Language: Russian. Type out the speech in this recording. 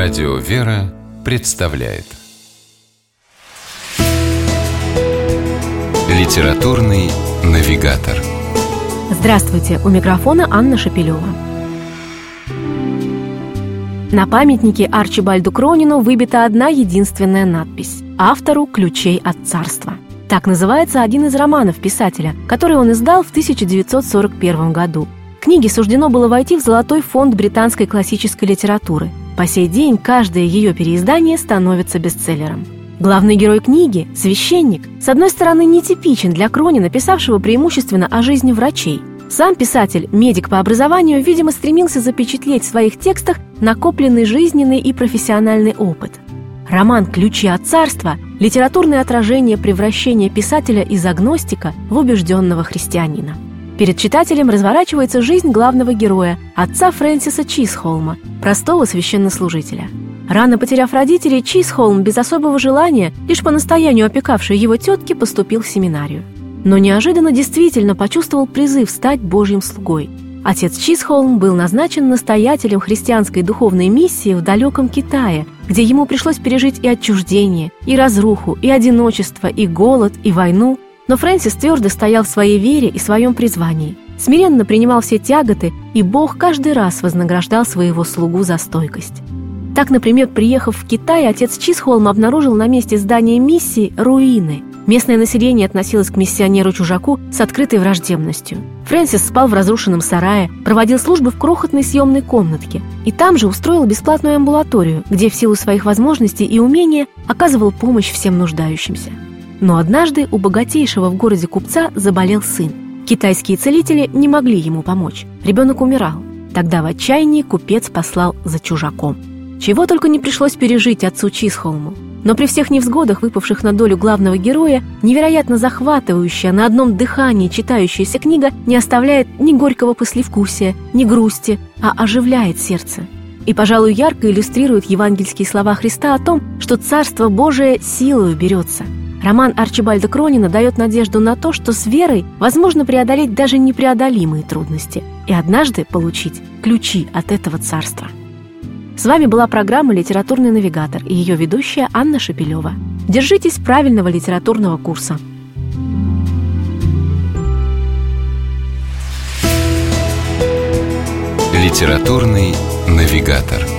Радио «Вера» представляет Литературный навигатор Здравствуйте! У микрофона Анна Шапилева. На памятнике Арчибальду Кронину выбита одна единственная надпись «Автору ключей от царства». Так называется один из романов писателя, который он издал в 1941 году. Книге суждено было войти в золотой фонд британской классической литературы – по сей день каждое ее переиздание становится бестселлером. Главный герой книги, священник, с одной стороны, нетипичен для Крони, написавшего преимущественно о жизни врачей. Сам писатель, медик по образованию, видимо, стремился запечатлеть в своих текстах накопленный жизненный и профессиональный опыт. Роман «Ключи от царства» – литературное отражение превращения писателя из агностика в убежденного христианина – Перед читателем разворачивается жизнь главного героя, отца Фрэнсиса Чисхолма, простого священнослужителя. Рано потеряв родителей, Чисхолм без особого желания, лишь по настоянию опекавшей его тетки, поступил в семинарию. Но неожиданно действительно почувствовал призыв стать Божьим слугой. Отец Чисхолм был назначен настоятелем христианской духовной миссии в далеком Китае, где ему пришлось пережить и отчуждение, и разруху, и одиночество, и голод, и войну – но Фрэнсис твердо стоял в своей вере и своем призвании, смиренно принимал все тяготы, и Бог каждый раз вознаграждал своего слугу за стойкость. Так, например, приехав в Китай, отец Чисхолм обнаружил на месте здания миссии руины. Местное население относилось к миссионеру-чужаку с открытой враждебностью. Фрэнсис спал в разрушенном сарае, проводил службы в крохотной съемной комнатке и там же устроил бесплатную амбулаторию, где в силу своих возможностей и умения оказывал помощь всем нуждающимся. Но однажды у богатейшего в городе купца заболел сын. Китайские целители не могли ему помочь. Ребенок умирал. Тогда в отчаянии купец послал за чужаком. Чего только не пришлось пережить отцу Чисхолму. Но при всех невзгодах, выпавших на долю главного героя, невероятно захватывающая, на одном дыхании читающаяся книга не оставляет ни горького послевкусия, ни грусти, а оживляет сердце. И, пожалуй, ярко иллюстрирует евангельские слова Христа о том, что Царство Божие силою берется – Роман Арчибальда Кронина дает надежду на то, что с верой возможно преодолеть даже непреодолимые трудности и однажды получить ключи от этого царства. С вами была программа «Литературный навигатор» и ее ведущая Анна Шапилева. Держитесь правильного литературного курса. «Литературный навигатор»